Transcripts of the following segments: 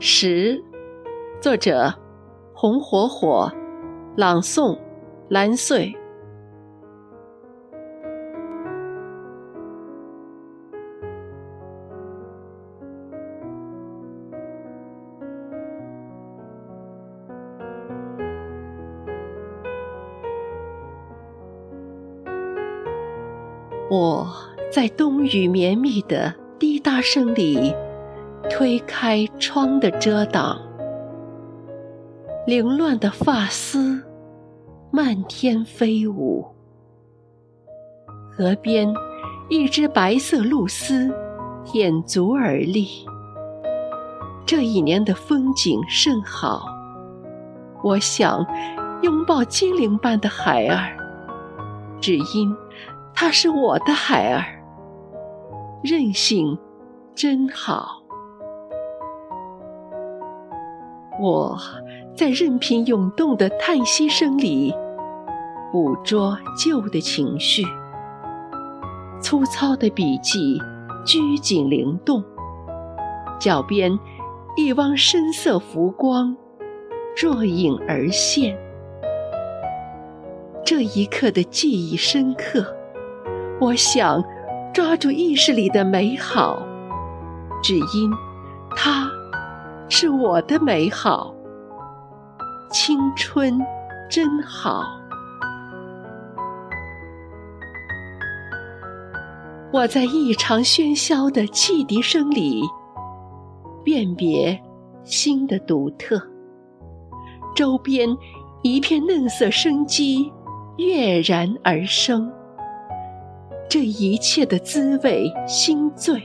十，作者：红火火，朗诵：蓝穗。我在冬雨绵密的滴答声里。推开窗的遮挡，凌乱的发丝漫天飞舞。河边，一只白色鹭鸶舔足而立。这一年的风景甚好，我想拥抱精灵般的孩儿，只因他是我的孩儿。任性，真好。我在任凭涌动的叹息声里，捕捉旧的情绪。粗糙的笔迹，拘谨灵动，脚边一汪深色浮光，若隐而现。这一刻的记忆深刻，我想抓住意识里的美好，只因它。是我的美好，青春真好。我在异常喧嚣的汽笛声里，辨别新的独特。周边一片嫩色生机跃然而生，这一切的滋味心醉。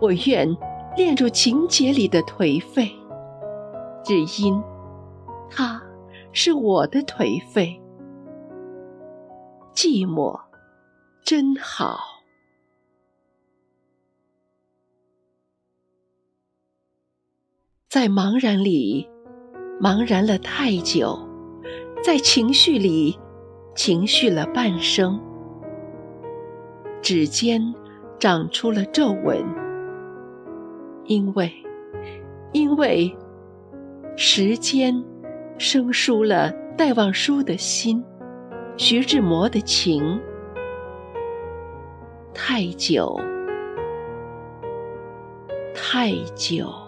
我愿。恋入情节里的颓废，只因他是我的颓废。寂寞真好，在茫然里茫然了太久，在情绪里情绪了半生，指尖长出了皱纹。因为，因为时间生疏了戴望舒的心，徐志摩的情，太久，太久。